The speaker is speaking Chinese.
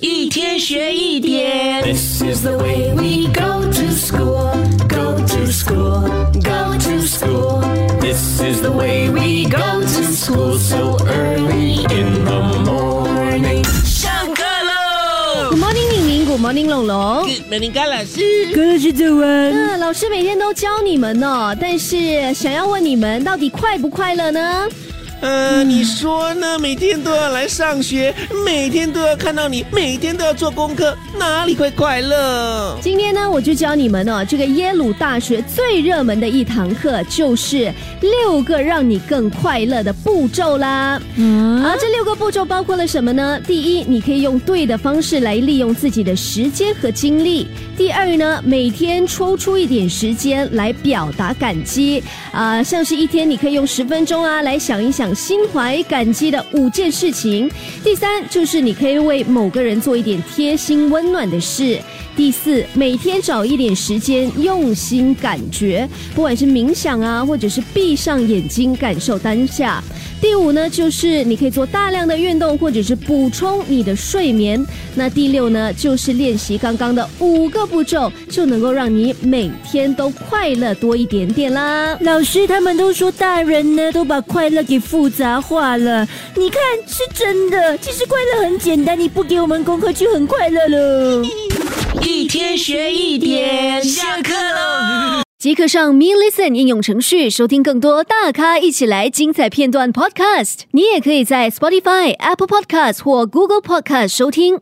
一天学一点。This is the way we go to school, go to school, go to school. This is the way we go to school so early in the morning. 上课喽 Good morning，宁宁，Good morning，龙龙。！Good morning，高老师。高老师早安。嗯，老师每天都教你们哦，但是想要问你们，到底快不快乐呢？呃，你说呢？每天都要来上学，每天都要看到你，每天都要做功课，哪里会快乐？我就教你们哦，这个耶鲁大学最热门的一堂课就是六个让你更快乐的步骤啦。嗯，而这六个步骤包括了什么呢？第一，你可以用对的方式来利用自己的时间和精力；第二呢，每天抽出一点时间来表达感激，啊、像是一天你可以用十分钟啊来想一想心怀感激的五件事情；第三，就是你可以为某个人做一点贴心温暖的事；第四，每天找一点时间用心感觉，不管是冥想啊，或者是闭上眼睛感受当下。第五呢，就是你可以做大量的运动，或者是补充你的睡眠。那第六呢，就是练习刚刚的五个步骤，就能够让你每天都快乐多一点点啦。老师他们都说大人呢都把快乐给复杂化了，你看是真的。其实快乐很简单，你不给我们功课就很快乐了。学一点，下课喽！即刻上 Me Listen 应用程序收听更多大咖一起来精彩片段 Podcast。你也可以在 Spotify、Apple Podcast 或 Google Podcast 收听。